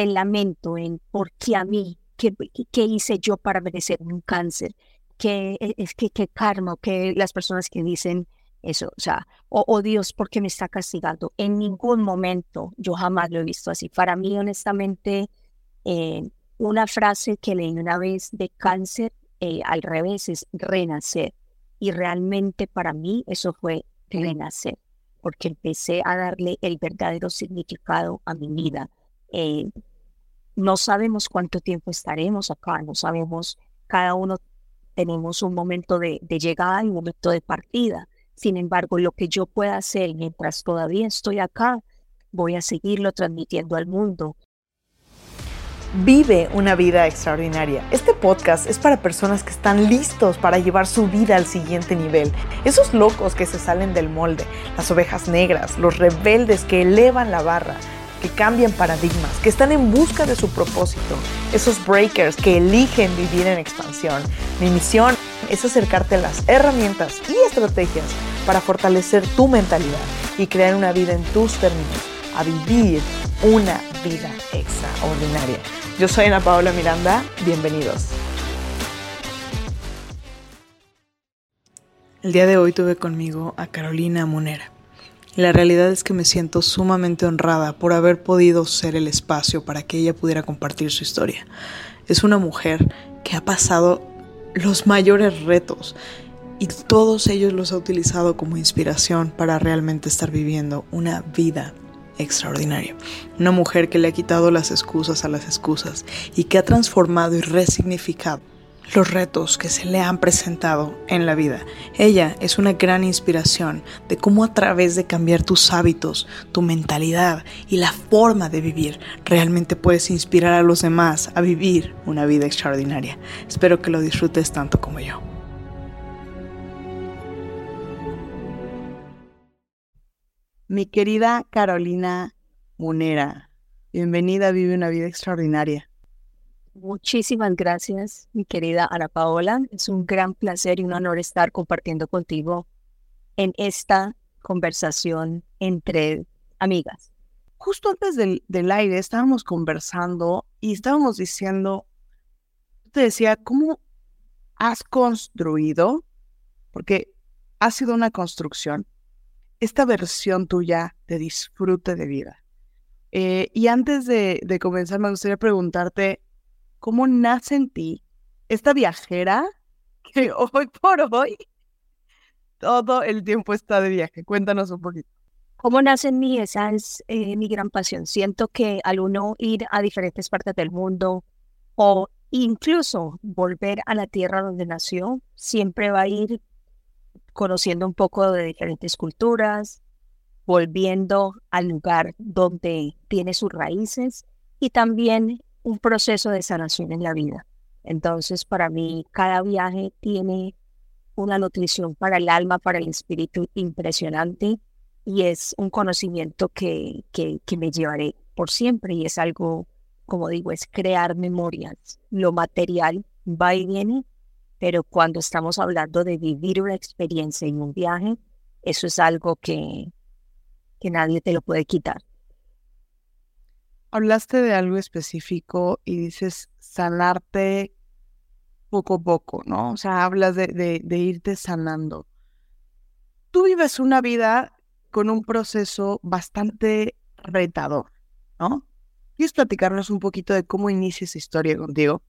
el lamento, en por qué a mí, qué, qué hice yo para merecer un cáncer, qué es que qué karma, que las personas que dicen eso, o sea, oh, Dios, ¿por qué me está castigando? En ningún momento yo jamás lo he visto así. Para mí, honestamente, eh, una frase que leí una vez de cáncer eh, al revés es renacer. Y realmente para mí eso fue renacer, porque empecé a darle el verdadero significado a mi vida. Eh, no sabemos cuánto tiempo estaremos acá, no sabemos, cada uno tenemos un momento de, de llegada y un momento de partida. Sin embargo, lo que yo pueda hacer mientras todavía estoy acá, voy a seguirlo transmitiendo al mundo. Vive una vida extraordinaria. Este podcast es para personas que están listos para llevar su vida al siguiente nivel. Esos locos que se salen del molde, las ovejas negras, los rebeldes que elevan la barra, que cambian paradigmas, que están en busca de su propósito. Esos breakers que eligen vivir en expansión. Mi misión es acercarte a las herramientas y estrategias para fortalecer tu mentalidad y crear una vida en tus términos, a vivir una vida extraordinaria. Yo soy Ana Paola Miranda, bienvenidos. El día de hoy tuve conmigo a Carolina Monera. La realidad es que me siento sumamente honrada por haber podido ser el espacio para que ella pudiera compartir su historia. Es una mujer que ha pasado los mayores retos y todos ellos los ha utilizado como inspiración para realmente estar viviendo una vida extraordinaria. Una mujer que le ha quitado las excusas a las excusas y que ha transformado y resignificado los retos que se le han presentado en la vida. Ella es una gran inspiración de cómo a través de cambiar tus hábitos, tu mentalidad y la forma de vivir, realmente puedes inspirar a los demás a vivir una vida extraordinaria. Espero que lo disfrutes tanto como yo. Mi querida Carolina Munera, bienvenida a Vive una vida extraordinaria. Muchísimas gracias, mi querida Ana Paola. Es un gran placer y un honor estar compartiendo contigo en esta conversación entre amigas. Justo antes del, del aire estábamos conversando y estábamos diciendo, te decía, ¿cómo has construido? Porque ha sido una construcción, esta versión tuya de disfrute de vida. Eh, y antes de, de comenzar, me gustaría preguntarte, cómo nace en ti esta viajera que hoy por hoy todo el tiempo está de viaje. Cuéntanos un poquito. ¿Cómo nace en mí? Esa es eh, mi gran pasión. Siento que al uno ir a diferentes partes del mundo o incluso volver a la tierra donde nació, siempre va a ir conociendo un poco de diferentes culturas, volviendo al lugar donde tiene sus raíces y también un proceso de sanación en la vida. Entonces, para mí, cada viaje tiene una nutrición para el alma, para el espíritu impresionante y es un conocimiento que, que, me llevaré por siempre y es algo, como digo, es crear memorias. Lo material va y viene, pero cuando estamos hablando de vivir una experiencia en un viaje, eso es algo que, que nadie te lo puede quitar hablaste de algo específico y dices sanarte poco a poco, ¿no? O sea, hablas de, irte sanando. Tú vives una vida con un proceso bastante retador, ¿no? ¿Quieres platicarnos un poquito de cómo inicia esa historia contigo?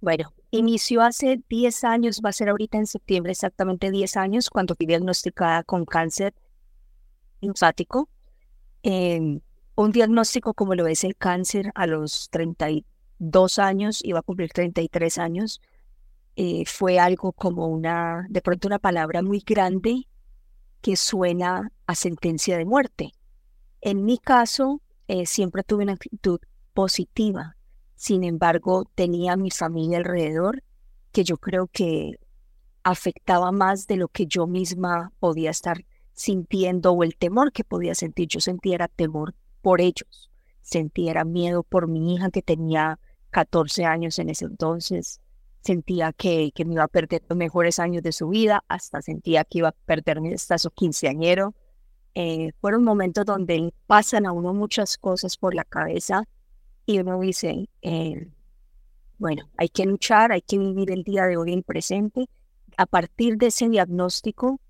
Bueno, inició hace 10 años, va a ser ahorita en septiembre exactamente 10 años, cuando fui diagnosticada con cáncer linfático. Eh, un diagnóstico como lo es el cáncer a los 32 años, iba a cumplir 33 años, eh, fue algo como una, de pronto una palabra muy grande que suena a sentencia de muerte. En mi caso, eh, siempre tuve una actitud positiva. Sin embargo, tenía mi familia alrededor que yo creo que afectaba más de lo que yo misma podía estar sintiendo o el temor que podía sentir. Yo sentía temor por ellos. Sentía miedo por mi hija que tenía 14 años en ese entonces. Sentía que, que me iba a perder los mejores años de su vida, hasta sentía que iba a perderme hasta su quinceañero. eh, fueron momentos donde pasan a uno muchas cosas por la cabeza y uno dice, eh, bueno, hay que luchar, hay que vivir el día de hoy en presente. A partir de ese diagnóstico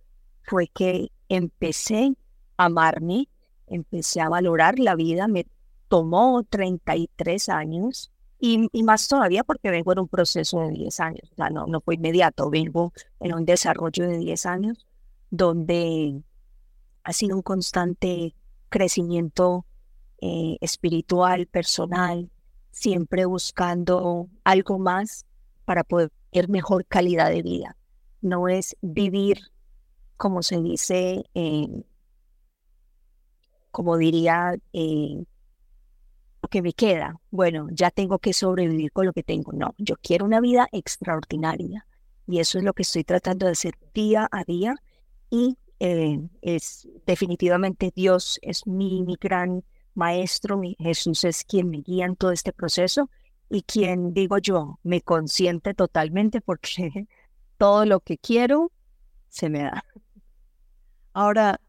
fue que empecé a amarme, empecé a valorar la vida, me tomó 33 años y, más todavía porque vengo en un proceso de 10 años, o sea, no, no fue inmediato, vengo en un desarrollo de 10 años donde ha sido un constante crecimiento eh, espiritual, personal, siempre buscando algo más para poder tener mejor calidad de vida. No es vivir, como se dice, como diría, eh, que me queda. Bueno, ya tengo que sobrevivir con lo que tengo. No, yo quiero una vida extraordinaria. Y eso es lo que estoy tratando de hacer día a día. Y eh, es definitivamente Dios es mi, mi gran maestro, mi Jesús es quien me guía en todo este proceso y quien, digo yo, me consiente totalmente porque todo lo que quiero se me da. Ahora,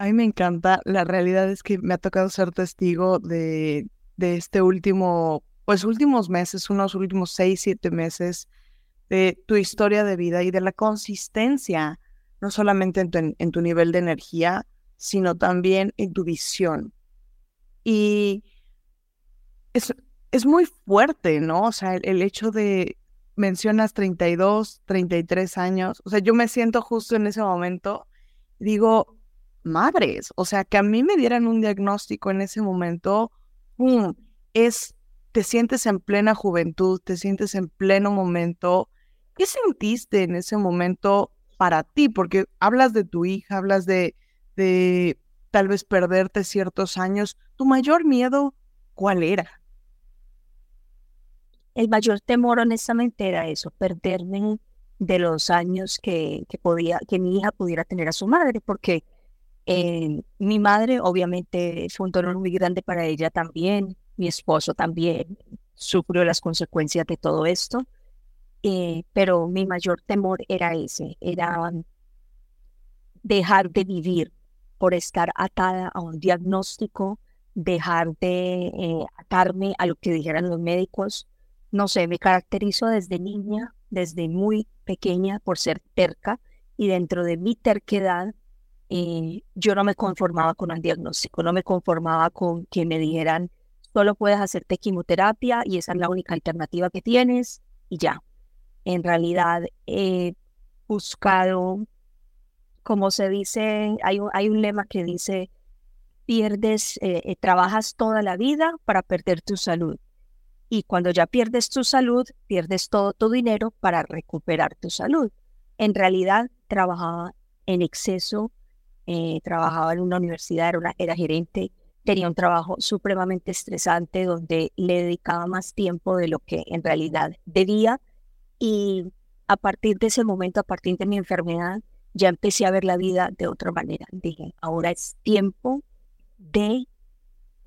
a mí me encanta, la realidad es que me ha tocado ser testigo de, de este último, pues últimos meses, unos últimos seis, siete meses de tu historia de vida y de la consistencia no solamente en tu, nivel de energía, sino también en tu visión. Y es, es muy fuerte, ¿no? O sea, el, hecho de, mencionas 32, 33 años, o sea, yo me siento justo en ese momento, digo, madres, o sea, que a mí me dieran un diagnóstico en ese momento, es, te sientes en plena juventud, te sientes en pleno momento. ¿Qué sentiste en ese momento para ti, porque hablas de tu hija, hablas de, de tal vez perderte ciertos años. ¿Tu mayor miedo cuál era? El mayor temor, honestamente, era eso, perderme de los años que, que, podía, que mi hija pudiera tener a su madre, porque eh, mi madre obviamente fue un dolor muy grande para ella también, mi esposo también sufrió las consecuencias de todo esto. Eh, pero mi mayor temor era ese, era dejar de vivir por estar atada a un diagnóstico, dejar de eh, atarme a lo que dijeran los médicos. No sé, me caracterizo desde niña, desde muy pequeña por ser terca y dentro de mi terquedad eh, yo no me conformaba con el diagnóstico, no me conformaba con que me dijeran solo puedes hacerte quimioterapia y esa es la única alternativa que tienes y ya en realidad he buscado, como se dice, hay un, hay un lema que dice, pierdes, eh, eh, trabajas toda la vida para perder tu salud. Y cuando ya pierdes tu salud, pierdes todo tu dinero para recuperar tu salud. En realidad, trabajaba en exceso, eh, trabajaba en una universidad, era, era gerente, tenía un trabajo supremamente estresante donde le dedicaba más tiempo de lo que en realidad debía y a partir de ese momento, a partir de mi enfermedad, ya empecé a ver la vida de otra manera. Dije, ahora es tiempo de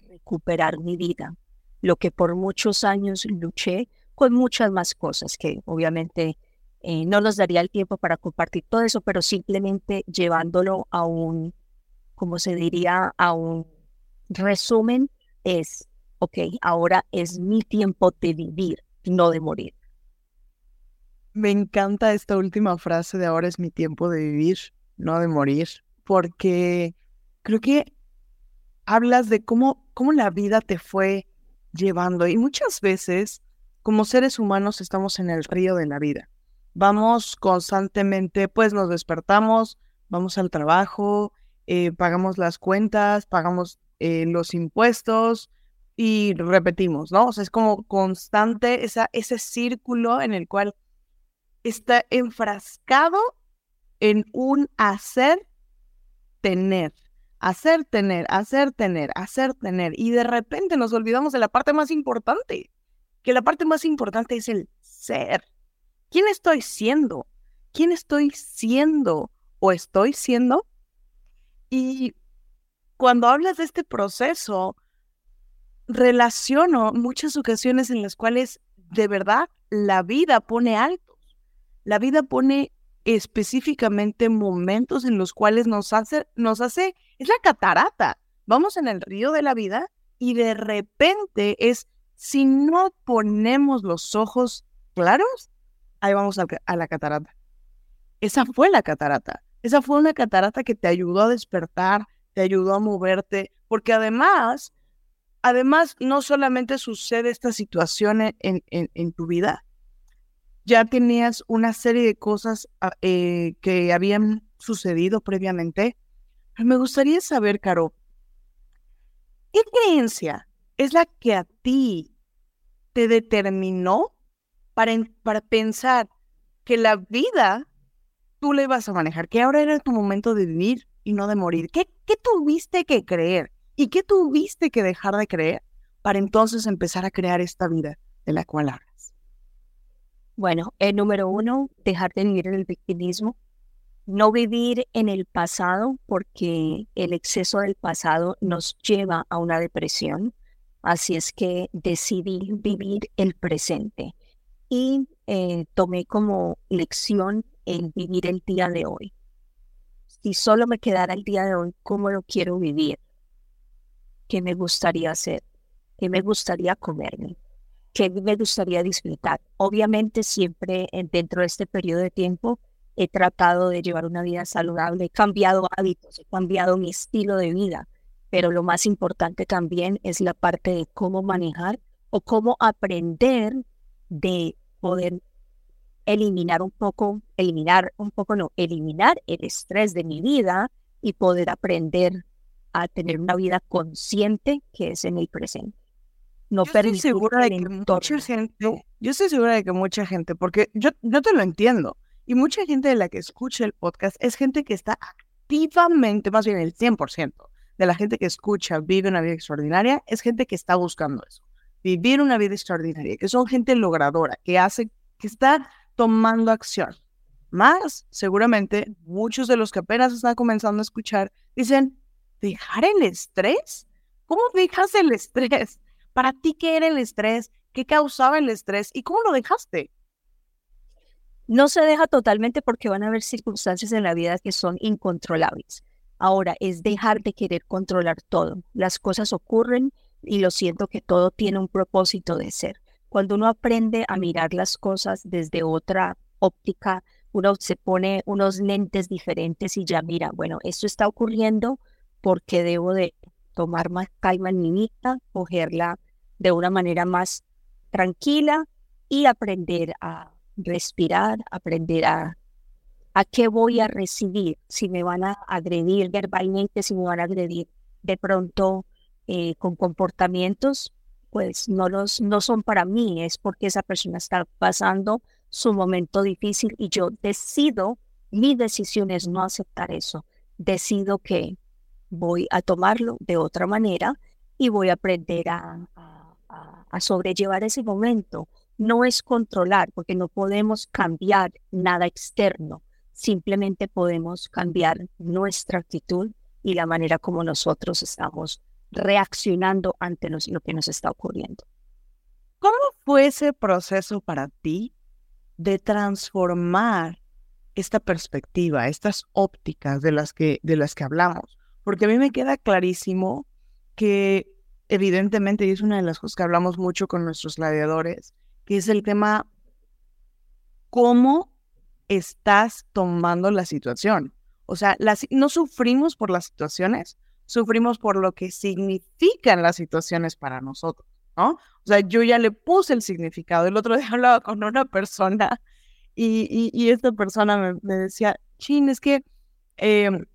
recuperar mi vida. Lo que por muchos años luché con muchas más cosas que obviamente eh, no nos daría el tiempo para compartir todo eso, pero simplemente llevándolo a un, como se diría, a un resumen, es, ok, ahora es mi tiempo de vivir, no de morir. Me encanta esta última frase de ahora es mi tiempo de vivir, no de morir, porque creo que hablas de cómo, cómo la vida te fue llevando y muchas veces como seres humanos estamos en el río de la vida. Vamos constantemente, pues nos despertamos, vamos al trabajo, eh, pagamos las cuentas, pagamos eh, los impuestos y repetimos, ¿no? O sea, es como constante esa, ese círculo en el cual está enfrascado en un hacer, tener, hacer, tener, hacer, tener, hacer, tener. Y de repente nos olvidamos de la parte más importante, que la parte más importante es el ser. ¿Quién estoy siendo? ¿Quién estoy siendo o estoy siendo? Y cuando hablas de este proceso, relaciono muchas ocasiones en las cuales de verdad la vida pone alto la vida pone específicamente momentos en los cuales nos hace, nos hace, es la catarata. Vamos en el río de la vida y de repente es, si no ponemos los ojos claros, ahí vamos a, la catarata. Esa fue la catarata. Esa fue una catarata que te ayudó a despertar, te ayudó a moverte, porque además, además no solamente sucede esta situación en, en, tu vida, ya tenías una serie de cosas ah, eh, que habían sucedido previamente. Pero me gustaría saber, Caro, ¿qué creencia es la que a ti te determinó para, para pensar que la vida tú le ibas a manejar, que ahora era tu momento de vivir y no de morir? ¿Qué, qué tuviste que creer y qué tuviste que dejar de creer para entonces empezar a crear esta vida de la cual hablas? Bueno, el número uno, dejar de vivir en el victimismo, no vivir en el pasado porque el exceso del pasado nos lleva a una depresión. Así es que decidí vivir el presente y eh, tomé como lección el vivir el día de hoy. Si solo me quedara el día de hoy, ¿cómo lo quiero vivir? ¿Qué me gustaría hacer? ¿Qué me gustaría comerme? ¿Qué me gustaría disfrutar? Obviamente siempre dentro de este periodo de tiempo he tratado de llevar una vida saludable, he cambiado hábitos, he cambiado mi estilo de vida, pero lo más importante también es la parte de cómo manejar o cómo aprender de poder eliminar un poco, eliminar un poco, no, eliminar el estrés de mi vida y poder aprender a tener una vida consciente que es en el presente. No yo estoy segura de que mucha gente, yo estoy segura de que mucha gente, porque yo, yo te lo entiendo, y mucha gente de la que escucha el podcast es gente que está activamente, más bien el 100% de la gente que escucha vive una vida extraordinaria, es gente que está buscando eso, vivir una vida extraordinaria, que son gente logradora, que hace, que está tomando acción. Más, seguramente, muchos de los que apenas están comenzando a escuchar dicen, ¿dejar el estrés? ¿Cómo dejas el estrés? ¿Para ti qué era el estrés? ¿Qué causaba el estrés? ¿Y cómo lo dejaste? No se deja totalmente porque van a haber circunstancias en la vida que son incontrolables. Ahora es dejar de querer controlar todo. Las cosas ocurren y lo siento que todo tiene un propósito de ser. Cuando uno aprende a mirar las cosas desde otra óptica, uno se pone unos lentes diferentes y ya mira, bueno, esto está ocurriendo porque debo de tomar más calma en mi cogerla de una manera más tranquila y aprender a respirar, aprender a a qué voy a recibir, si me van a agredir verbalmente, si me van a agredir de pronto eh, con comportamientos, pues no, los, no son para mí, es porque esa persona está pasando su momento difícil y yo decido, mi decisión es no aceptar eso, decido que voy a tomarlo de otra manera y voy a aprender a, a, sobrellevar ese momento. No es controlar, porque no podemos cambiar nada externo, simplemente podemos cambiar nuestra actitud y la manera como nosotros estamos reaccionando ante lo que nos está ocurriendo. ¿Cómo fue ese proceso para ti de transformar esta perspectiva, estas ópticas de las que, de las que hablamos? Porque a mí me queda clarísimo que evidentemente, y es una de las cosas que hablamos mucho con nuestros gladiadores, que es el tema cómo estás tomando la situación. O sea, no sufrimos por las situaciones, sufrimos por lo que significan las situaciones para nosotros, ¿no? O sea, yo ya le puse el significado. El otro día hablaba con una persona y, y, esta persona me, decía, chin, es que em,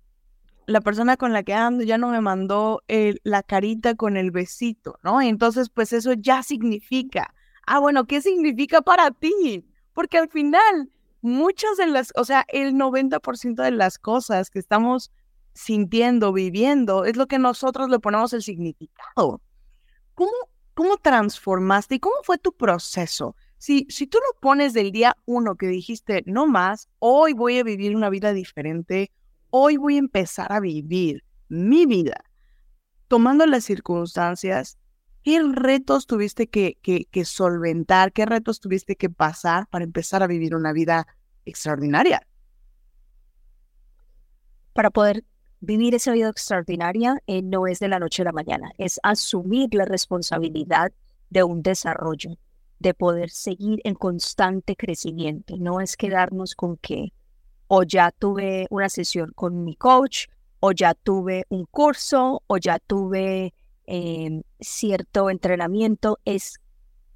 la persona con la que ando ya no me mandó la carita con el besito, ¿no? Entonces, pues eso ya significa. Ah, bueno, ¿qué significa para ti? Porque al final, muchas de las, o sea, el 90% de las cosas que estamos sintiendo, viviendo, es lo que nosotros le ponemos el significado. ¿Cómo, cómo transformaste y cómo fue tu proceso? Si, si tú lo pones del día uno que dijiste, no más, hoy voy a vivir una vida diferente, hoy voy a empezar a vivir mi vida, tomando las circunstancias, ¿qué retos tuviste que, que, que solventar? ¿Qué retos tuviste que pasar para empezar a vivir una vida extraordinaria? para poder vivir esa vida extraordinaria eh, no es de la noche a la mañana, es asumir la responsabilidad de un desarrollo, de poder seguir en constante crecimiento. No es quedarnos con que o ya tuve una sesión con mi coach, o ya tuve un curso, o ya tuve em, cierto entrenamiento. Es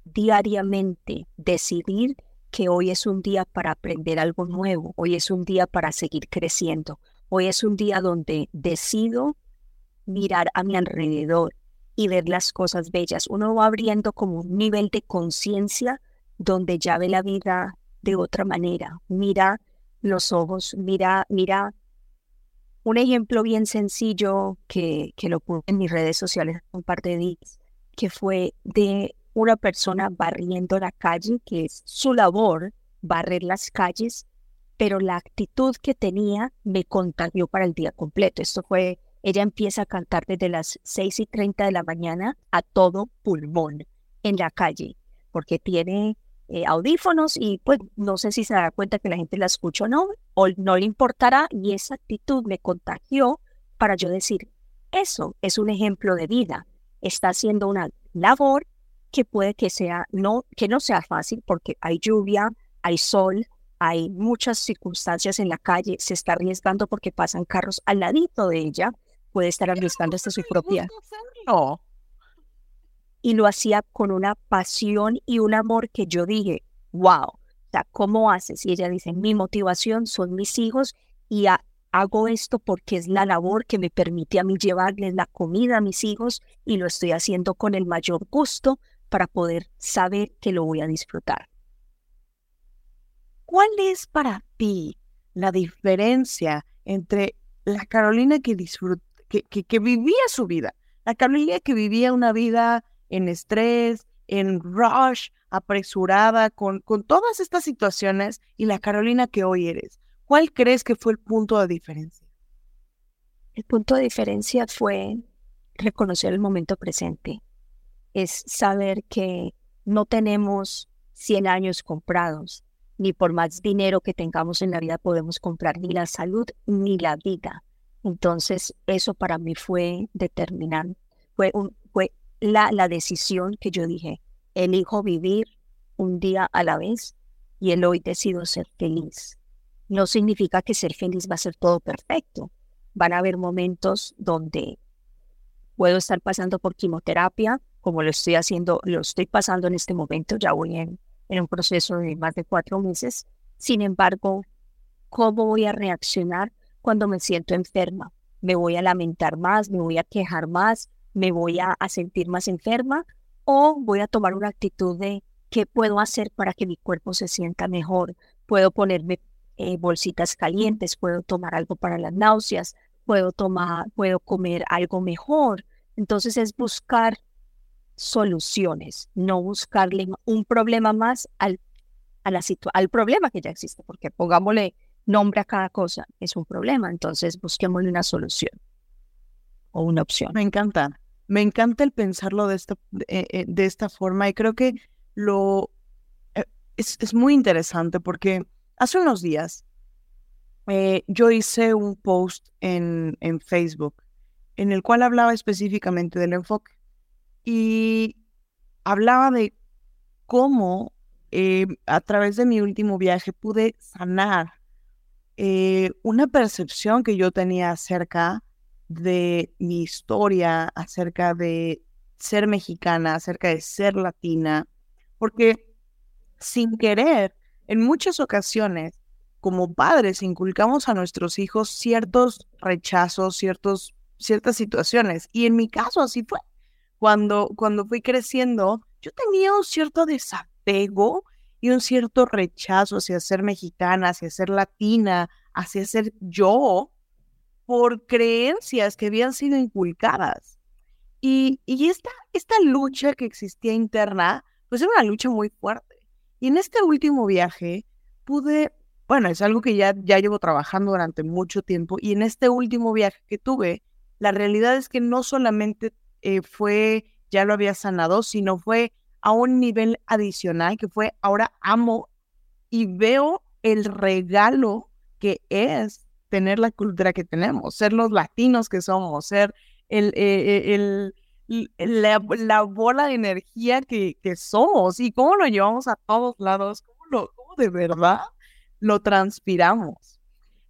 diariamente decidir que hoy es un día para aprender algo nuevo, hoy es un día para seguir creciendo, hoy es un día donde decido mirar a mi alrededor y ver las cosas bellas. Uno va abriendo como un nivel de conciencia donde ya ve la vida de otra manera. Mira los ojos, mira, mira. Un ejemplo bien sencillo que, que lo puse en mis redes sociales un par de días, que fue de una persona barriendo la calle, que es su labor, barrer las calles, pero la actitud que tenía me contagió para el día completo. Esto fue, ella empieza a cantar desde las 6 y 30 de la mañana a todo pulmón en la calle, porque tiene eh, audífonos y pues no sé si se da cuenta que la gente la escucha o no, o no le importará, y esa actitud me contagió para yo decir, eso es un ejemplo de vida, está haciendo una labor que puede que sea no que no sea fácil porque hay lluvia, hay sol, hay muchas circunstancias en la calle, se está arriesgando porque pasan carros al ladito de ella, puede estar arriesgando hasta su propia. No. Y lo hacía con una pasión y un amor que yo dije, wow, o sea, ¿cómo haces? Y ella dice, mi motivación son mis hijos y hago esto porque es la labor que me permite a mí llevarles la comida a mis hijos y lo estoy haciendo con el mayor gusto para poder saber que lo voy a disfrutar. ¿Cuál es para ti la diferencia entre la Carolina que, que, vivía su vida, la Carolina que vivía una vida en estrés, en rush, apresurada, con, con todas estas situaciones, y la Carolina que hoy eres? ¿Cuál crees que fue el punto de diferencia? El punto de diferencia fue reconocer el momento presente es saber que no tenemos 100 años comprados, ni por más dinero que tengamos en la vida podemos comprar ni la salud ni la vida. Entonces, eso para mí fue determinante. Fue, la, la decisión que yo dije, elijo vivir un día a la vez y el hoy decido ser feliz. No significa que ser feliz va a ser todo perfecto. Van a haber momentos donde puedo estar pasando por quimioterapia, como lo estoy haciendo, lo estoy pasando en este momento, ya voy en, en un proceso de más de cuatro meses. Sin embargo, ¿cómo voy a reaccionar cuando me siento enferma? ¿Me voy a lamentar más? ¿Me voy a quejar más? ¿Me voy a, sentir más enferma? ¿O voy a tomar una actitud de qué puedo hacer para que mi cuerpo se sienta mejor? ¿Puedo ponerme eh, bolsitas calientes? ¿Puedo tomar algo para las náuseas? ¿Puedo, tomar, ¿Puedo comer algo mejor? Entonces es buscar soluciones, no buscarle un problema más al, a la al problema que ya existe, porque pongámosle nombre a cada cosa, es un problema, entonces busquémosle una solución o una opción. Me encanta, me encanta el pensarlo de esta, eh, eh, de, esta forma y creo que lo eh, es, es, muy interesante porque hace unos días yo hice un post en, en Facebook en el cual hablaba específicamente del enfoque y hablaba de cómo eh, a través de mi último viaje pude sanar eh, una percepción que yo tenía acerca de mi historia, acerca de ser mexicana, acerca de ser latina, porque sin querer, en muchas ocasiones, como padres, inculcamos a nuestros hijos ciertos rechazos, ciertos, ciertas situaciones. Y en mi caso así fue cuando, cuando fui creciendo, yo tenía un cierto desapego y un cierto rechazo hacia ser mexicana, hacia ser latina, hacia ser yo, por creencias que habían sido inculcadas. Y, y esta, esta lucha que existía interna, pues era una lucha muy fuerte. Y en este último viaje pude, bueno, es algo que ya, ya llevo trabajando durante mucho tiempo, y en este último viaje que tuve, la realidad es que no solamente eh, fue, ya lo había sanado, sino fue a un nivel adicional que fue ahora amo y veo el regalo que es tener la cultura que tenemos, ser los latinos que somos, ser el, eh, el, la, bola de energía que, que, somos y cómo lo llevamos a todos lados, cómo, lo, cómo de verdad lo transpiramos.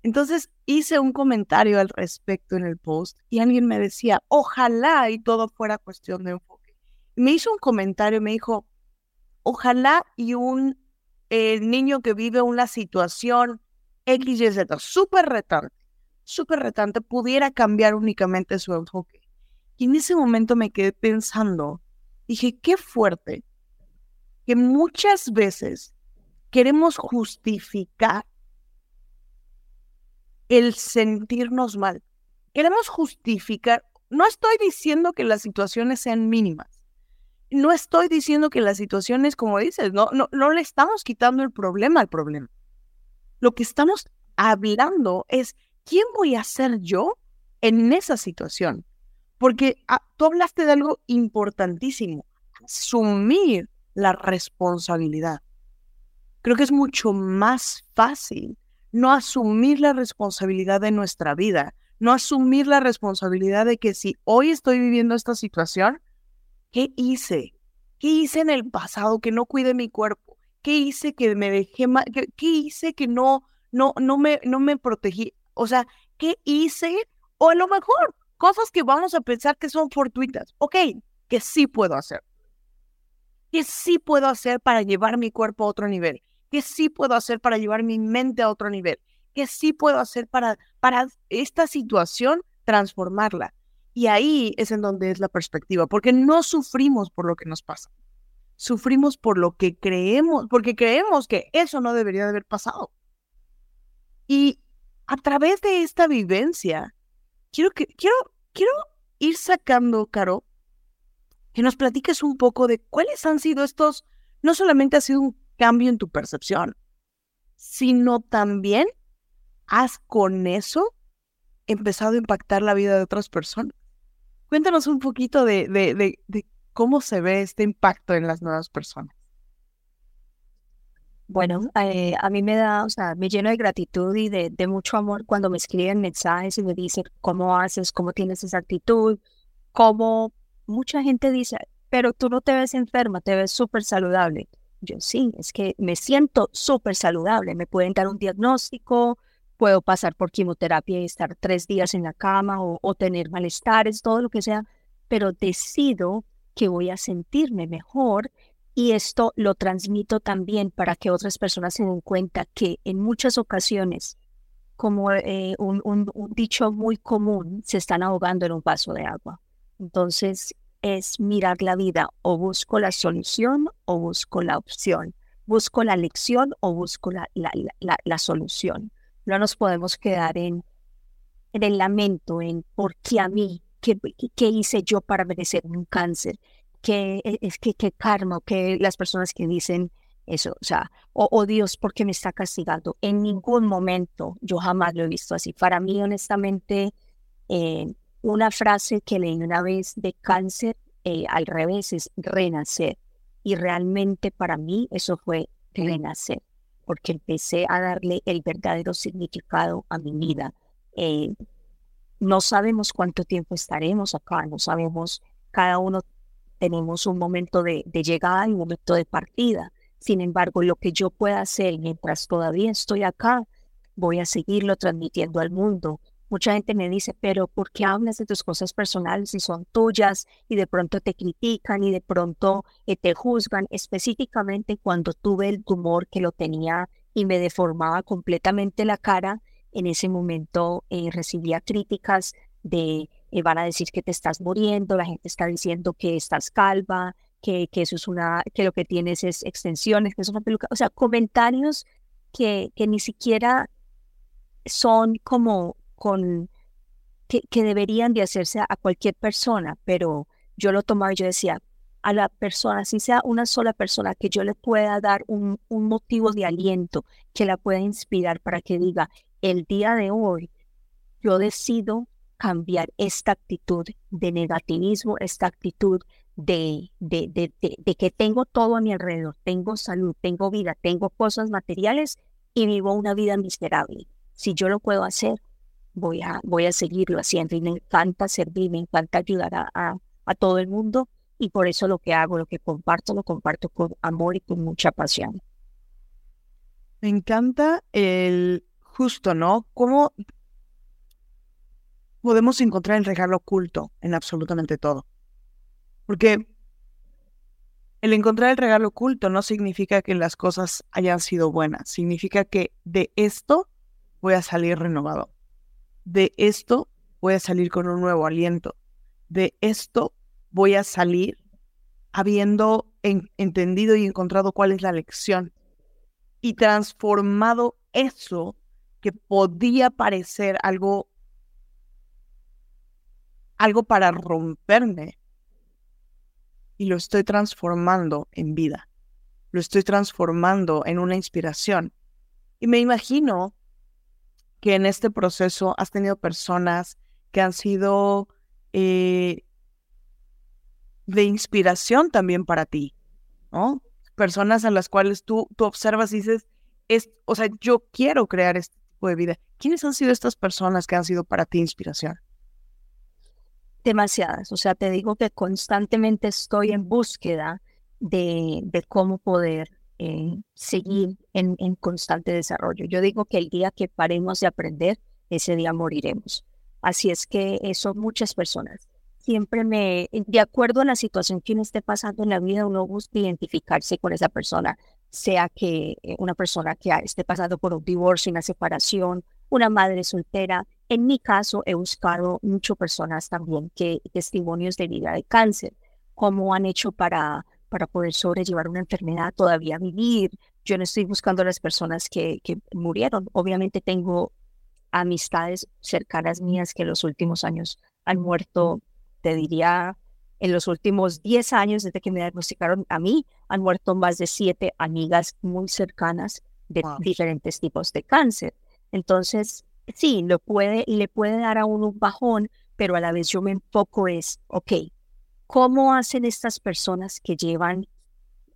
Entonces hice un comentario al respecto en el post y alguien me decía, ojalá y todo fuera cuestión de enfoque. Me hizo un comentario, me dijo, ojalá y un eh, niño que vive una situación X, Y, Z, súper retante, súper retante, pudiera cambiar únicamente su enfoque. Y en ese momento me quedé pensando, dije, qué fuerte que muchas veces queremos justificar el sentirnos mal. Queremos justificar, no estoy diciendo que las situaciones sean mínimas. No estoy diciendo que las situaciones, como dices, no, no, no le estamos quitando el problema al problema. Lo que estamos hablando es, ¿quién voy a ser yo en esa situación? Porque ah, tú hablaste de algo importantísimo, asumir la responsabilidad. Creo que es mucho más fácil no asumir la responsabilidad de nuestra vida, no asumir la responsabilidad de que si hoy estoy viviendo esta situación, ¿qué hice? ¿Qué hice en el pasado que no cuide mi cuerpo? ¿Qué hice que me dejé mal? ¿Qué, hice que no, no, no, me, no me protegí? O sea, ¿qué hice? O a lo mejor cosas que vamos a pensar que son fortuitas. Ok, que sí puedo hacer. Que sí puedo hacer para llevar mi cuerpo a otro nivel ¿Qué sí puedo hacer para llevar mi mente a otro nivel? ¿Qué sí puedo hacer para, para esta situación transformarla? Y ahí es en donde es la perspectiva, porque no sufrimos por lo que nos pasa. Sufrimos por lo que creemos, porque creemos que eso no debería de haber pasado. Y a través de esta vivencia, quiero, quiero, quiero ir sacando, Caro, que nos platiques un poco de cuáles han sido estos, no solamente ha sido un cambio en tu percepción, sino también has con eso empezado a impactar la vida de otras personas. Cuéntanos un poquito de, de, cómo se ve este impacto en las nuevas personas. Bueno, eh, a mí me da, o sea, me lleno de gratitud y de, de, mucho amor cuando me escriben mensajes y me dicen cómo haces, cómo tienes esa actitud, cómo mucha gente dice, pero tú no te ves enferma, te ves súper saludable. Yo sí, es que me siento súper saludable. Me pueden dar un diagnóstico, puedo pasar por quimioterapia y estar tres días en la cama o, tener malestares, todo lo que sea, pero decido que voy a sentirme mejor y esto lo transmito también para que otras personas se den cuenta que en muchas ocasiones, como eh, un, un, dicho muy común, se están ahogando en un vaso de agua. Entonces, es mirar la vida o busco la solución o busco la opción, busco la lección o busco la, la, solución. No nos podemos quedar en, en, el lamento, en por qué a mí, qué, qué hice yo para merecer un cáncer, qué, e, es que, qué karma, que las personas que dicen eso, o sea, oh, Dios, ¿por qué me está castigando? En ningún momento yo jamás lo he visto así. Para mí, honestamente, eh, una frase que leí una vez de cáncer, eh, al revés, es renacer. Y realmente para mí eso fue renacer, porque empecé a darle el verdadero significado a mi vida. Eh, no sabemos cuánto tiempo estaremos acá, no sabemos, cada uno tenemos un momento de, de llegada y un momento de partida. Sin embargo, lo que yo pueda hacer mientras todavía estoy acá, voy a seguirlo transmitiendo al mundo, Mucha gente me dice, pero ¿por qué hablas de tus cosas personales si son tuyas y de pronto te critican y de pronto eh, te juzgan? Específicamente cuando tuve el tumor que lo tenía y me deformaba completamente la cara, en ese momento eh, recibía críticas de eh, van a decir que te estás muriendo, la gente está diciendo que estás calva, que, que eso es una, que lo que tienes es extensiones, que es una peluca, o sea, comentarios que, que ni siquiera son como con que, deberían de hacerse a, cualquier persona, pero yo lo tomaba y yo decía, a la persona, si sea una sola persona, que yo le pueda dar un, motivo de aliento, que la pueda inspirar para que diga, el día de hoy yo decido cambiar esta actitud de negativismo, esta actitud de, de, que tengo todo a mi alrededor, tengo salud, tengo vida, tengo cosas materiales y vivo una vida miserable. Si yo lo puedo hacer, voy a, voy a seguirlo haciendo y me encanta servir, me encanta ayudar a, a, a todo el mundo y por eso lo que hago, lo que comparto, lo comparto con amor y con mucha pasión. Me encanta el justo, ¿no? ¿Cómo podemos encontrar el regalo oculto en absolutamente todo? Porque el encontrar el regalo oculto no significa que las cosas hayan sido buenas, significa que de esto voy a salir renovado, de esto voy a salir con un nuevo aliento, de esto voy a salir habiendo entendido y encontrado cuál es la lección y transformado eso que podía parecer algo algo para romperme y lo estoy transformando en vida. Lo estoy transformando en una inspiración. Y me imagino que en este proceso has tenido personas que han sido eh, de inspiración también para ti, ¿no? Personas a las cuales tú, tú observas y dices, es, o sea, yo quiero crear este tipo de vida. ¿Quiénes han sido estas personas que han sido para ti inspiración? Demasiadas, o sea, te digo que constantemente estoy en búsqueda de, de cómo poder eh, seguir en, en constante desarrollo. Yo digo que el día que paremos de aprender, ese día moriremos. Así es que son muchas personas siempre me, de acuerdo a la situación que uno esté pasando en la vida, uno busca identificarse con esa persona, sea que eh, una persona que esté pasando por un divorcio, una separación, una madre soltera. En mi caso, he buscado muchas personas también que testimonios de vida de cáncer, cómo han hecho para, para poder sobrellevar una enfermedad, todavía vivir. Yo no estoy buscando a las personas que, que murieron. Obviamente tengo amistades cercanas mías que en los últimos años han muerto te diría, en los últimos 10 años desde que me diagnosticaron a mí, han muerto más de siete amigas muy cercanas de diferentes tipos de cáncer. Entonces, sí, lo puede, le puede dar a uno un bajón, pero a la vez yo me enfoco es, ok, ¿cómo hacen estas personas que llevan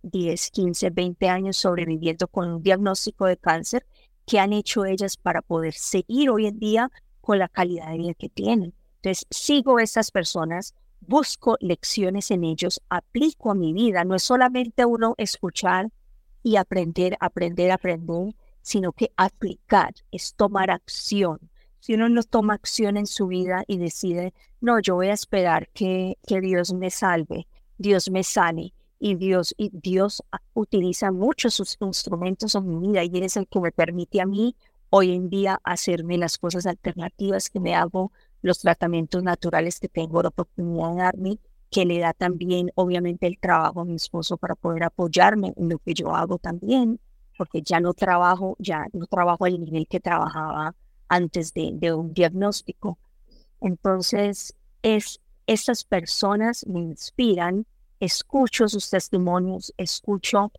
10, 15, 20 años sobreviviendo con un diagnóstico de cáncer? ¿Qué han hecho ellas para poder seguir hoy en día con la calidad de vida que tienen? Entonces, sigo a esas personas, busco lecciones en ellos, aplico a mi vida. No es solamente uno escuchar y aprender, aprender, aprender, sino que aplicar es tomar acción. Si uno no toma acción en su vida y decide, no, yo voy a esperar que, que Dios me salve, Dios me sane, y Dios, y Dios utiliza muchos sus instrumentos en mi vida y es el que me permite a mí hoy en día hacerme las cosas alternativas que me hago los tratamientos naturales que tengo la oportunidad de darme, que le da también obviamente el trabajo a mi esposo para poder apoyarme en lo que yo hago también, porque ya no trabajo, ya no trabajo al nivel que trabajaba antes de, un diagnóstico. Entonces, es, esas personas me inspiran, escucho sus testimonios, escucho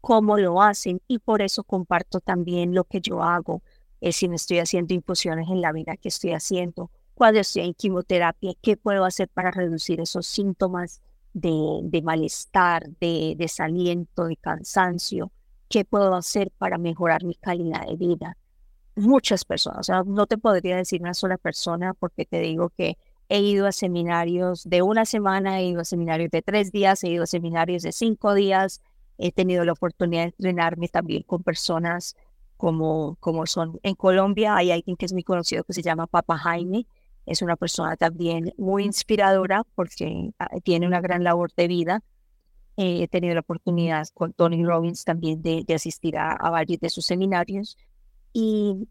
cómo lo hacen y por eso comparto también lo que yo hago. Es si me estoy haciendo infusiones en la vida que estoy haciendo, cuando estoy en quimioterapia, qué puedo hacer para reducir esos síntomas de, malestar, de desaliento, de cansancio, qué puedo hacer para mejorar mi calidad de vida. Muchas personas, o sea, no te podría decir una sola persona porque te digo que he ido a seminarios de una semana, he ido a seminarios de tres días, he ido a seminarios de cinco días, he tenido la oportunidad de entrenarme también con personas como, como son en Colombia, hay alguien que es muy conocido que se llama Papa Jaime, es una persona también muy inspiradora porque ah, tiene una gran labor de vida. Eh, he tenido la oportunidad con Tony Robbins también de, asistir a, varios de sus seminarios. Y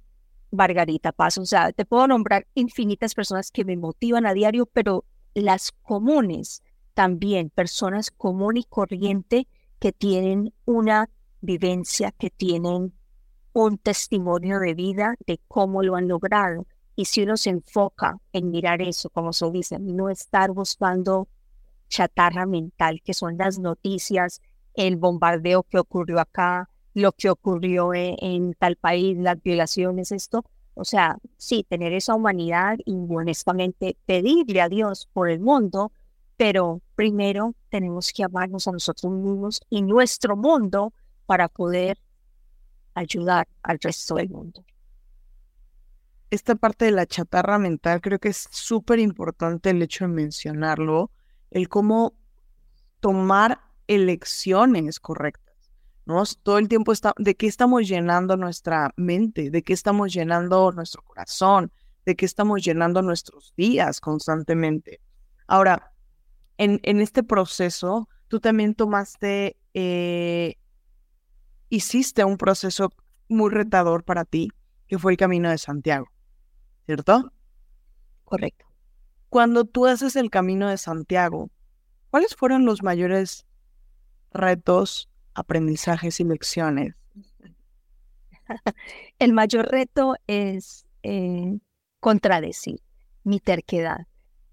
Margarita Paz, o sea, te puedo nombrar infinitas personas que me motivan a diario, pero las comunes también, personas común y corriente que tienen una vivencia, que tienen un testimonio de vida de cómo lo han logrado. Y si uno se enfoca en mirar eso, como se dice, no estar buscando chatarra mental, que son las noticias, el bombardeo que ocurrió acá, lo que ocurrió e, en, tal país, las violaciones, esto. O sea, sí, tener esa humanidad y honestamente pedirle a Dios por el mundo, pero primero tenemos que amarnos a nosotros mismos y nuestro mundo para poder ayudar al resto del mundo. esta parte de la chatarra mental, creo que es súper importante el hecho de mencionarlo, el cómo tomar elecciones correctas. ¿No? Todo el tiempo está, de qué estamos llenando nuestra mente, de qué estamos llenando nuestro corazón, de qué estamos llenando nuestros días constantemente. Ahora, en, en este proceso, tú también tomaste, eh, hiciste un proceso muy retador para ti, que fue el Camino de Santiago, ¿cierto? Correcto. Cuando tú haces el Camino de Santiago, ¿cuáles fueron los mayores retos, aprendizajes y lecciones? el mayor reto es eh, contradecir mi terquedad.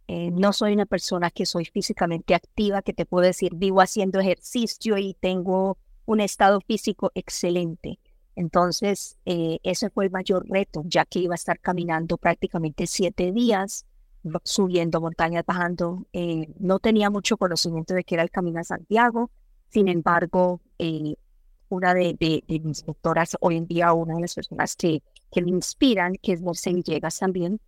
Eh, no soy una persona que soy físicamente activa, que te puedo decir, vivo haciendo ejercicio y tengo un estado físico excelente. Entonces, eh, ese fue el mayor reto, ya que iba a estar caminando prácticamente siete días, subiendo montañas, bajando. No tenía mucho conocimiento de qué era el Camino a Santiago. Sin embargo, eh, una de, mis doctoras, hoy en día una de las personas que, que me inspiran, que es Mercedes Villegas también,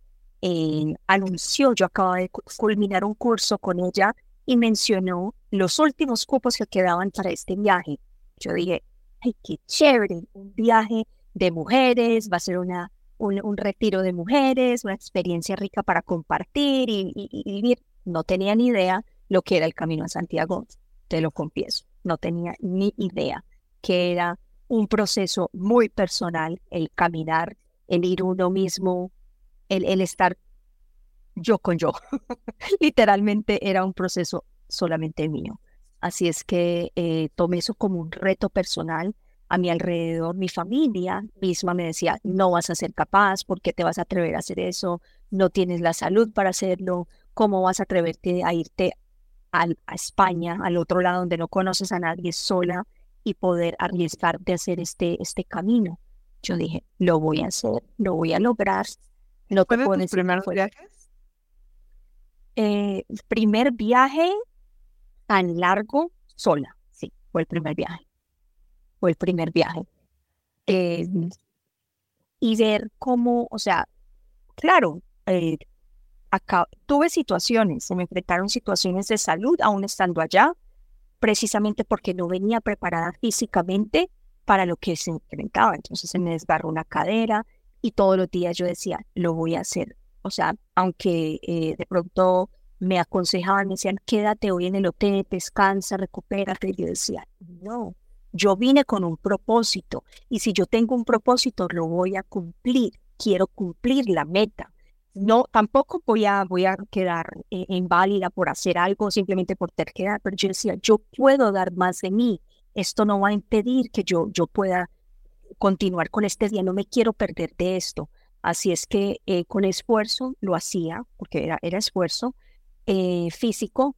anunció, yo acabo de culminar un curso con ella y mencionó los últimos cupos que quedaban para este viaje. Yo dije, ay, qué chévere, un viaje de mujeres, va a ser una, un, retiro de mujeres, una experiencia rica para compartir y, vivir. No tenía ni idea lo que era el Camino a Santiago, te lo confieso, no tenía ni idea que era un proceso muy personal, el caminar, el ir uno mismo, el, estar yo con yo. Literalmente era un proceso solamente mío. Así es que eh, tomé eso como un reto personal. A mi alrededor, mi familia misma me decía, no vas a ser capaz, ¿por qué te vas a atrever a hacer eso? No tienes la salud para hacerlo, ¿cómo vas a atreverte a irte a España, al otro lado donde no conoces a nadie sola y poder arriesgarte a hacer este, este camino? Yo dije, lo voy a hacer, lo voy a lograr. No te puedo tus primeros viajes? Eh, primer viaje tan largo sola. Sí, fue el primer viaje. Fue el primer viaje. Eh, y ver cómo, o sea, claro, eh, tuve situaciones, se me enfrentaron situaciones de salud aún estando allá, precisamente porque no venía preparada físicamente para lo que se enfrentaba. Entonces se me desgarró una cadera y todos los días yo decía, lo voy a hacer. O sea, aunque eh, de pronto me aconsejaban, me decían, quédate hoy en el hotel, descansa, recupérate. Yo decía, no, yo vine con un propósito y si yo tengo un propósito, lo voy a cumplir. Quiero cumplir la meta. No, tampoco voy a, voy a quedar eh, inválida por hacer algo simplemente por terquedad, pero yo decía, yo puedo dar más de mí. Esto no va a impedir que yo, yo pueda continuar con este día. No me quiero perder de esto. Así es que eh, con esfuerzo lo hacía, porque era, era esfuerzo, eh, físico.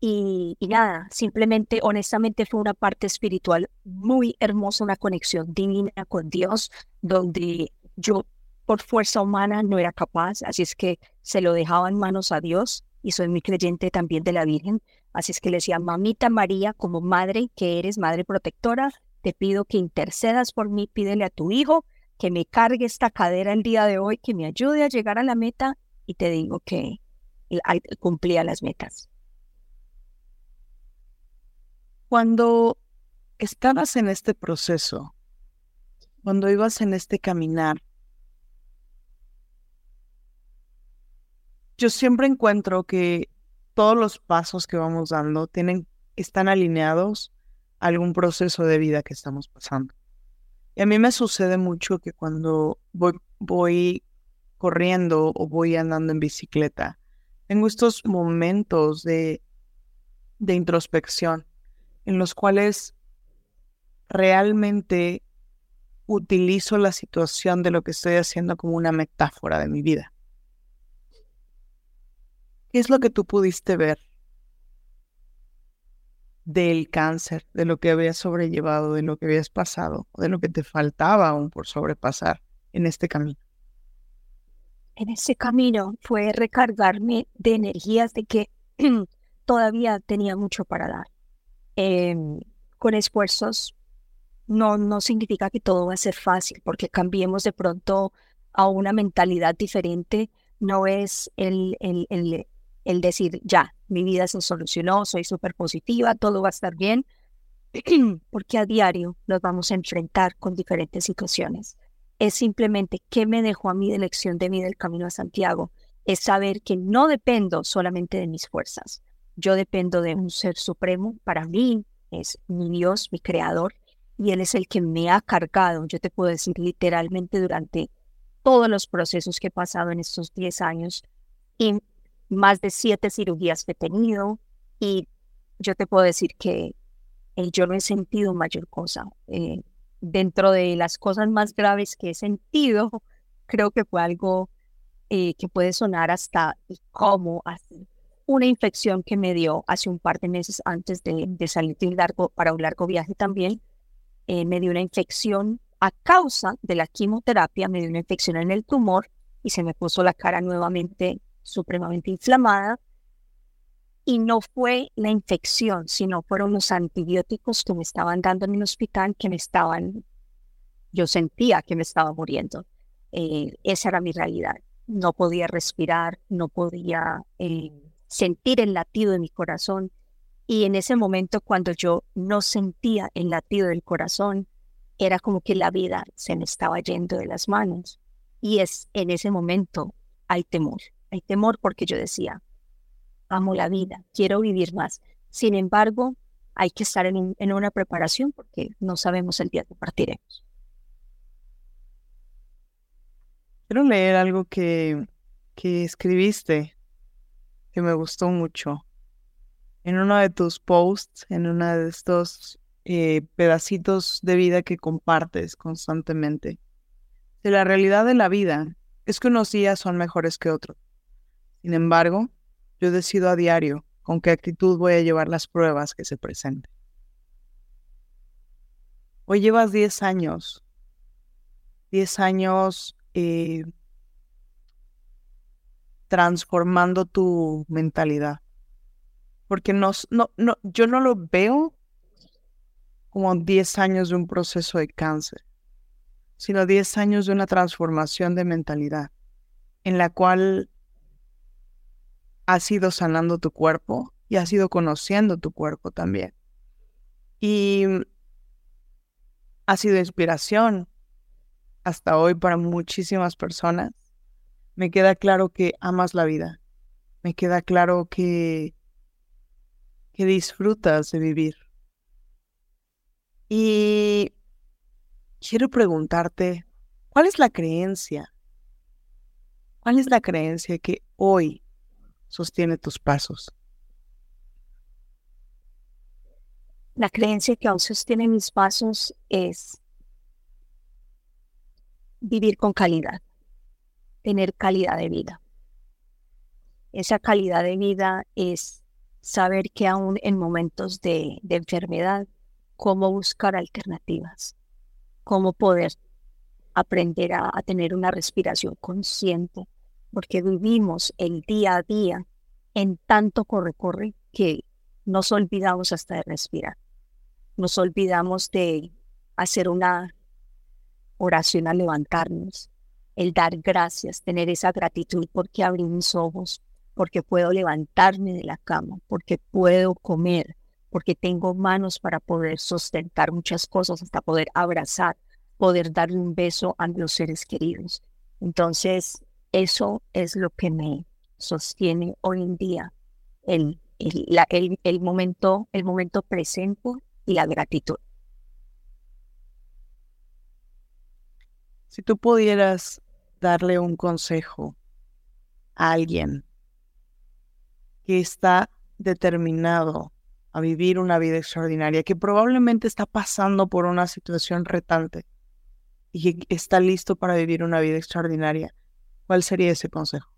Y, nada, simplemente, honestamente, fue una parte espiritual muy hermosa, una conexión divina con Dios, donde yo por fuerza humana no era capaz, así es que se lo dejaba en manos a Dios y soy muy creyente también de la Virgen, así es que le decía, mamita María, como madre que eres, madre protectora, te pido que intercedas por mí, pídele a tu hijo que me cargue esta cadera el día de hoy, que me ayude a llegar a la meta y te digo que cumplía las metas. Cuando estabas en este proceso, cuando ibas en este caminar, yo siempre encuentro que todos los pasos que vamos dando tienen, están alineados a algún proceso de vida que estamos pasando. Y a mí me sucede mucho que cuando voy, corriendo o voy andando en bicicleta, tengo estos momentos de, de introspección en los cuales realmente utilizo la situación de lo que estoy haciendo como una metáfora de mi vida. ¿Qué es lo que tú pudiste ver del cáncer, de lo que habías sobrellevado, de lo que habías pasado, de lo que te faltaba aún por sobrepasar en este camino? en ese camino fue recargarme de energías de que todavía tenía mucho para dar. Em, con esfuerzos no, no significa que todo va a ser fácil, porque cambiemos de pronto a una mentalidad diferente, no es el, el, el, el decir, ya, mi vida se solucionó, soy súper positiva, todo va a estar bien, porque a diario nos vamos a enfrentar con diferentes situaciones. Es simplemente qué me dejó a mí de lección de vida el camino a Santiago. Es saber que no dependo solamente de mis fuerzas. Yo dependo de un ser supremo. Para mí es mi Dios, mi creador, y Él es el que me ha cargado. Yo te puedo decir literalmente durante todos los procesos que he pasado en estos 10 años más de siete cirugías que he tenido y yo te puedo decir que eh, yo no he sentido mayor cosa. Eh, dentro de las cosas más graves que he sentido, creo que fue algo eh, que puede sonar hasta como. Una infección que me dio hace un par de meses antes de, de salir de un largo, para un largo viaje también. me dio una infección a causa de la quimioterapia, me dio una infección en el tumor y se me puso la cara nuevamente supremamente inflamada y no fue la infección, sino fueron los antibióticos que me estaban dando en el hospital que me estaban, yo sentía que me estaba muriendo. Eh, esa era mi realidad. No podía respirar, no podía eh, sentir el latido de mi corazón. Y en ese momento, cuando yo no sentía el latido del corazón, era como que la vida se me estaba yendo de las manos. Y es en ese momento hay temor. Hay temor porque yo decía, amo la vida, quiero vivir más. Sin embargo, hay que estar en, una preparación porque no sabemos el día que partiremos. Quiero leer algo que, que escribiste que me gustó mucho. En uno de tus posts, en uno de estos eh, pedacitos de vida que compartes constantemente. De la realidad de la vida es que unos días son mejores que otros. Sin embargo, yo decido a diario con qué actitud voy a llevar las pruebas que se presenten. Hoy llevas 10 años, 10 años eh, transformando tu mentalidad. Porque no, no, no, yo no lo veo como 10 años de un proceso de cáncer, sino 10 años de una transformación de mentalidad en la cual has ido sanando tu cuerpo y has ido conociendo tu cuerpo también. Y ha sido inspiración hasta hoy para muchísimas personas. Me queda claro que amas la vida. Me queda claro que, que disfrutas de vivir. Y quiero preguntarte, ¿cuál es la creencia? ¿Cuál es la creencia que hoy sostiene tus pasos? La creencia que aún sostiene mis pasos es vivir con calidad, tener calidad de vida. Esa calidad de vida es saber que aún en momentos de, enfermedad, cómo buscar alternativas, cómo poder aprender a tener una respiración consciente, porque vivimos el día a día en tanto corre-corre que nos olvidamos hasta de respirar. Nos olvidamos de hacer una oración al levantarnos, el dar gracias, tener esa gratitud porque abrí mis ojos, porque puedo levantarme de la cama, porque puedo comer, porque tengo manos para poder sustentar muchas cosas, hasta poder abrazar, poder darle un beso a los seres queridos. Entonces, eso es lo que me sostiene hoy en día el, el, momento, el momento presente y la gratitud. Si tú pudieras darle un consejo a alguien que está determinado a vivir una vida extraordinaria, que probablemente está pasando por una situación retante y que está listo para vivir una vida extraordinaria, ¿Cuál sería ese consejo?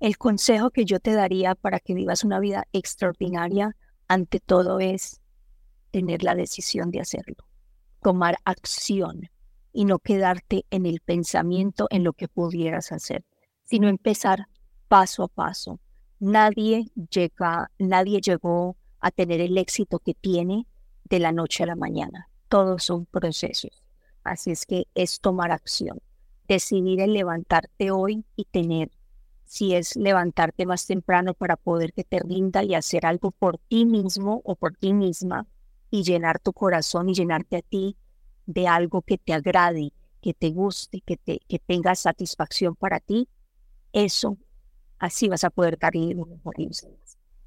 El consejo que yo te daría para que vivas una vida extraordinaria, ante todo, es tener la decisión de hacerlo, tomar acción y no quedarte en el pensamiento en lo que pudieras hacer, sino empezar paso a paso. Nadie llega, nadie llegó a tener el éxito que tiene de la noche a la mañana. Todos son procesos Así es que es tomar acción, decidir el levantarte hoy y tener, si es levantarte más temprano para poder que te rinda y hacer algo por ti mismo o por ti misma y llenar tu corazón y llenarte a ti de algo que te agrade, que te guste, que, te, que tenga satisfacción para ti, eso, así vas a poder dar lo mejor y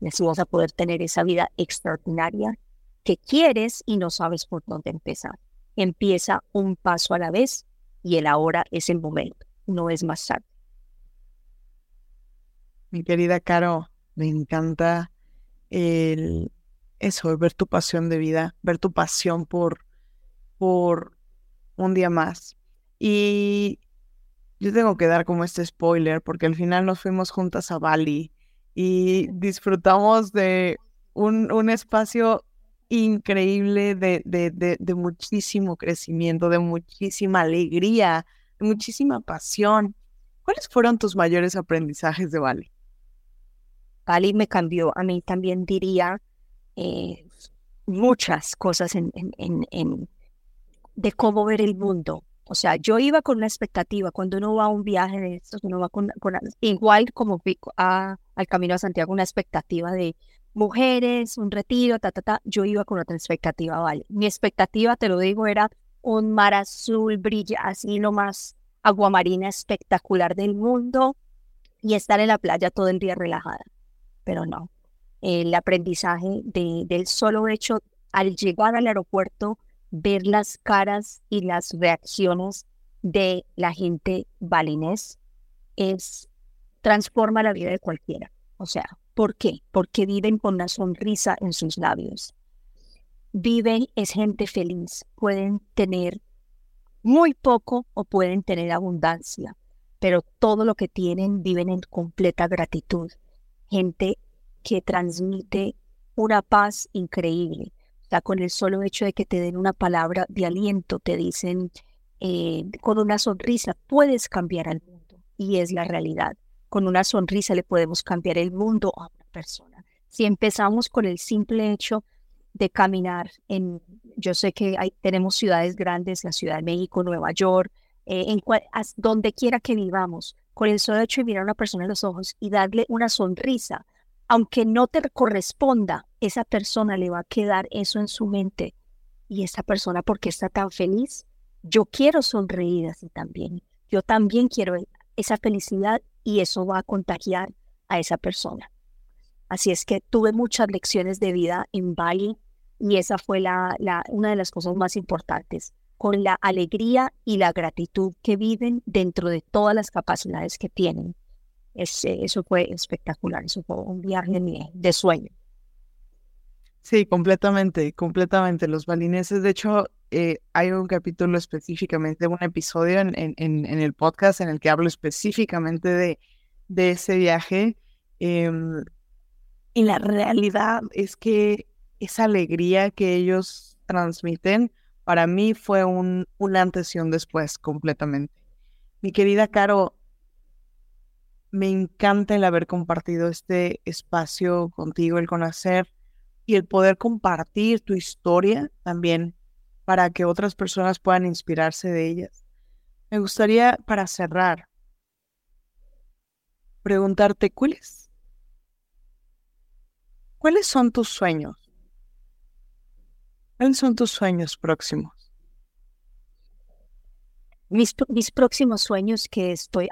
así vas a poder tener esa vida extraordinaria que quieres y no sabes por dónde empezar. Empieza un paso a la vez y el ahora es el momento, no es más tarde. Mi querida Caro, me encanta el, eso, ver tu pasión de vida, ver tu pasión por, por un día más. Y yo tengo que dar como este spoiler, porque al final nos fuimos juntas a Bali y disfrutamos de un, un espacio increíble de, de, de, muchísimo crecimiento, de muchísima alegría, de muchísima pasión. ¿Cuáles fueron tus mayores aprendizajes de Bali? Bali me cambió, a mí también diría eh, muchas cosas en, en, en, de cómo ver el mundo. O sea, yo iba con una expectativa, cuando uno va a un viaje de estos, uno va con, con igual como a, al Camino a Santiago, una expectativa de mujeres, un retiro, ta, ta, ta, yo iba con otra expectativa, ¿vale? Mi expectativa, te lo digo, era un mar azul, brilla así lo más aguamarina espectacular del mundo y estar en la playa todo el día relajada. Pero no, el aprendizaje de, del solo hecho al llegar al aeropuerto, ver las caras y las reacciones de la gente balinés es transforma la vida de cualquiera. O sea, ¿Por qué? Porque viven con una sonrisa en sus labios. Viven, es gente feliz. Pueden tener muy poco o pueden tener abundancia, pero todo lo que tienen viven en completa gratitud. Gente que transmite una paz increíble. O sea, con el solo hecho de que te den una palabra de aliento, te dicen eh, con una sonrisa, puedes cambiar al mundo. Y es la realidad con una sonrisa le podemos cambiar el mundo a una persona. Si empezamos con el simple hecho de caminar en, yo sé que hay, tenemos ciudades grandes, la Ciudad de México, Nueva York, eh, donde quiera que vivamos, con el solo hecho de mirar a una persona en los ojos y darle una sonrisa, aunque no te corresponda, esa persona le va a quedar eso en su mente. Y esa persona, ¿por qué está tan feliz? Yo quiero sonreír así también. Yo también quiero esa felicidad y eso va a contagiar a esa persona. Así es que tuve muchas lecciones de vida en Bali y esa fue la, la, una de las cosas más importantes, con la alegría y la gratitud que viven dentro de todas las capacidades que tienen. eso fue espectacular, eso fue un viaje de sueño. Sí, completamente, completamente. Los balineses, de hecho, eh, hay un capítulo específicamente, un episodio en, en, en, el podcast en el que hablo específicamente de, de ese viaje. Em, y la realidad es que esa alegría que ellos transmiten, para mí fue un, un antes y un después completamente. Mi querida Caro, me encanta el haber compartido este espacio contigo, el conocer y el poder compartir tu historia también para que otras personas puedan inspirarse de ellas. Me gustaría, para cerrar, preguntarte cuáles, cuáles son tus sueños. ¿Cuáles son tus sueños próximos? Mis, mis próximos sueños que estoy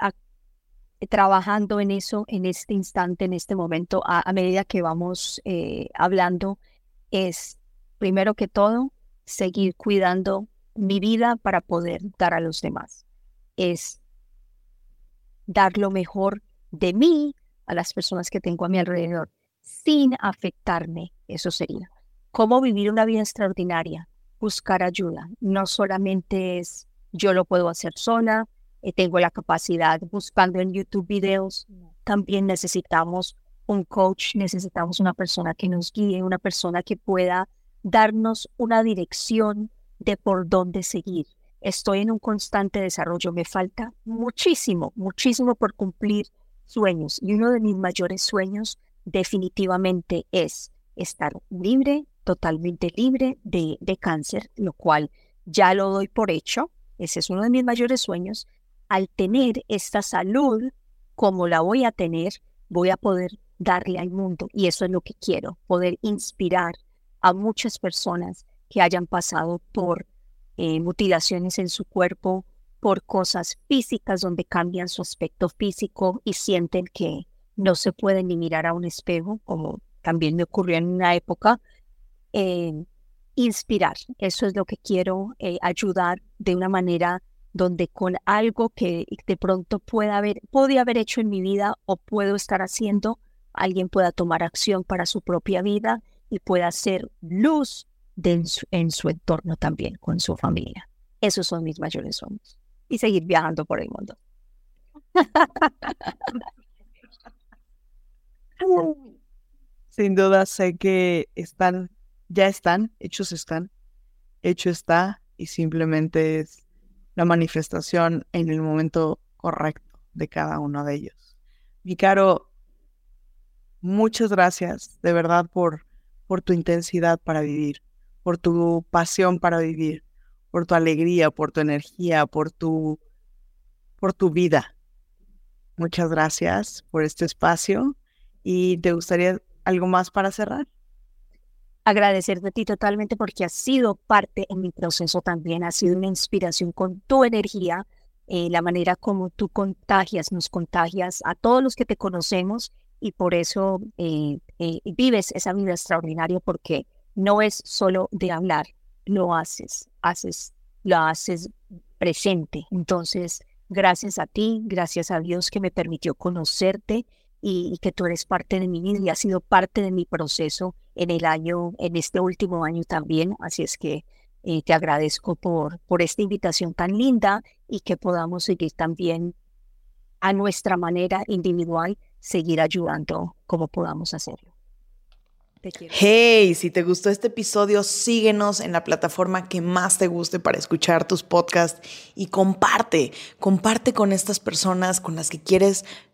trabajando en eso en este instante, en este momento, a, medida que vamos eh, hablando, es primero que todo seguir cuidando mi vida para poder dar a los demás. Es dar lo mejor de mí a las personas que tengo a mi alrededor sin afectarme. Eso sería. ¿Cómo vivir una vida extraordinaria? Buscar ayuda. No solamente es yo lo puedo hacer sola, eh, tengo la capacidad buscando en YouTube videos. También necesitamos un coach, necesitamos una persona que nos guíe, una persona que pueda darnos una dirección de por dónde seguir. Estoy en un constante desarrollo, me falta muchísimo, muchísimo por cumplir sueños y uno de mis mayores sueños definitivamente es estar libre, totalmente libre de, de cáncer, lo cual ya lo doy por hecho, ese es uno de mis mayores sueños, al tener esta salud como la voy a tener, voy a poder darle al mundo. Y eso es lo que quiero, poder inspirar a muchas personas que hayan pasado por eh, mutilaciones en su cuerpo, por cosas físicas donde cambian su aspecto físico y sienten que no se pueden ni mirar a un espejo, como también me ocurrió en una época. Eh, inspirar, eso es lo que quiero, eh, ayudar de una manera donde con algo que de pronto pueda haber, podía haber hecho en mi vida o puedo estar haciendo, alguien pueda tomar acción para su propia vida y pueda ser luz en, su, entorno también, con su familia. Esos son mis mayores sueños. Y seguir viajando por el mundo. Sin duda sé que están, ya están, hechos están, hecho está y simplemente es la manifestación en el momento correcto de cada uno de ellos. Mi caro, muchas gracias de verdad por, por tu intensidad para vivir, por tu pasión para vivir, por tu alegría, por tu energía, por tu, por tu vida. Muchas gracias por este espacio y te gustaría algo más para cerrar agradecerte a ti totalmente porque has sido parte en mi proceso también, has sido una inspiración con tu energía, eh, la manera como tú contagias, nos contagias a todos los que te conocemos y por eso eh, eh, vives esa vida extraordinaria porque no es solo de hablar, lo haces, haces, lo haces presente. Entonces, gracias a ti, gracias a Dios que me permitió conocerte y, que tú eres parte de mi vida y has sido parte de mi proceso en el año, en este último año también. Así es que eh, te agradezco por, por esta invitación tan linda y que podamos seguir también a nuestra manera individual, seguir ayudando como podamos hacerlo. Hey, si te gustó este episodio, síguenos en la plataforma que más te guste para escuchar tus podcasts y comparte, comparte con estas personas con las que quieres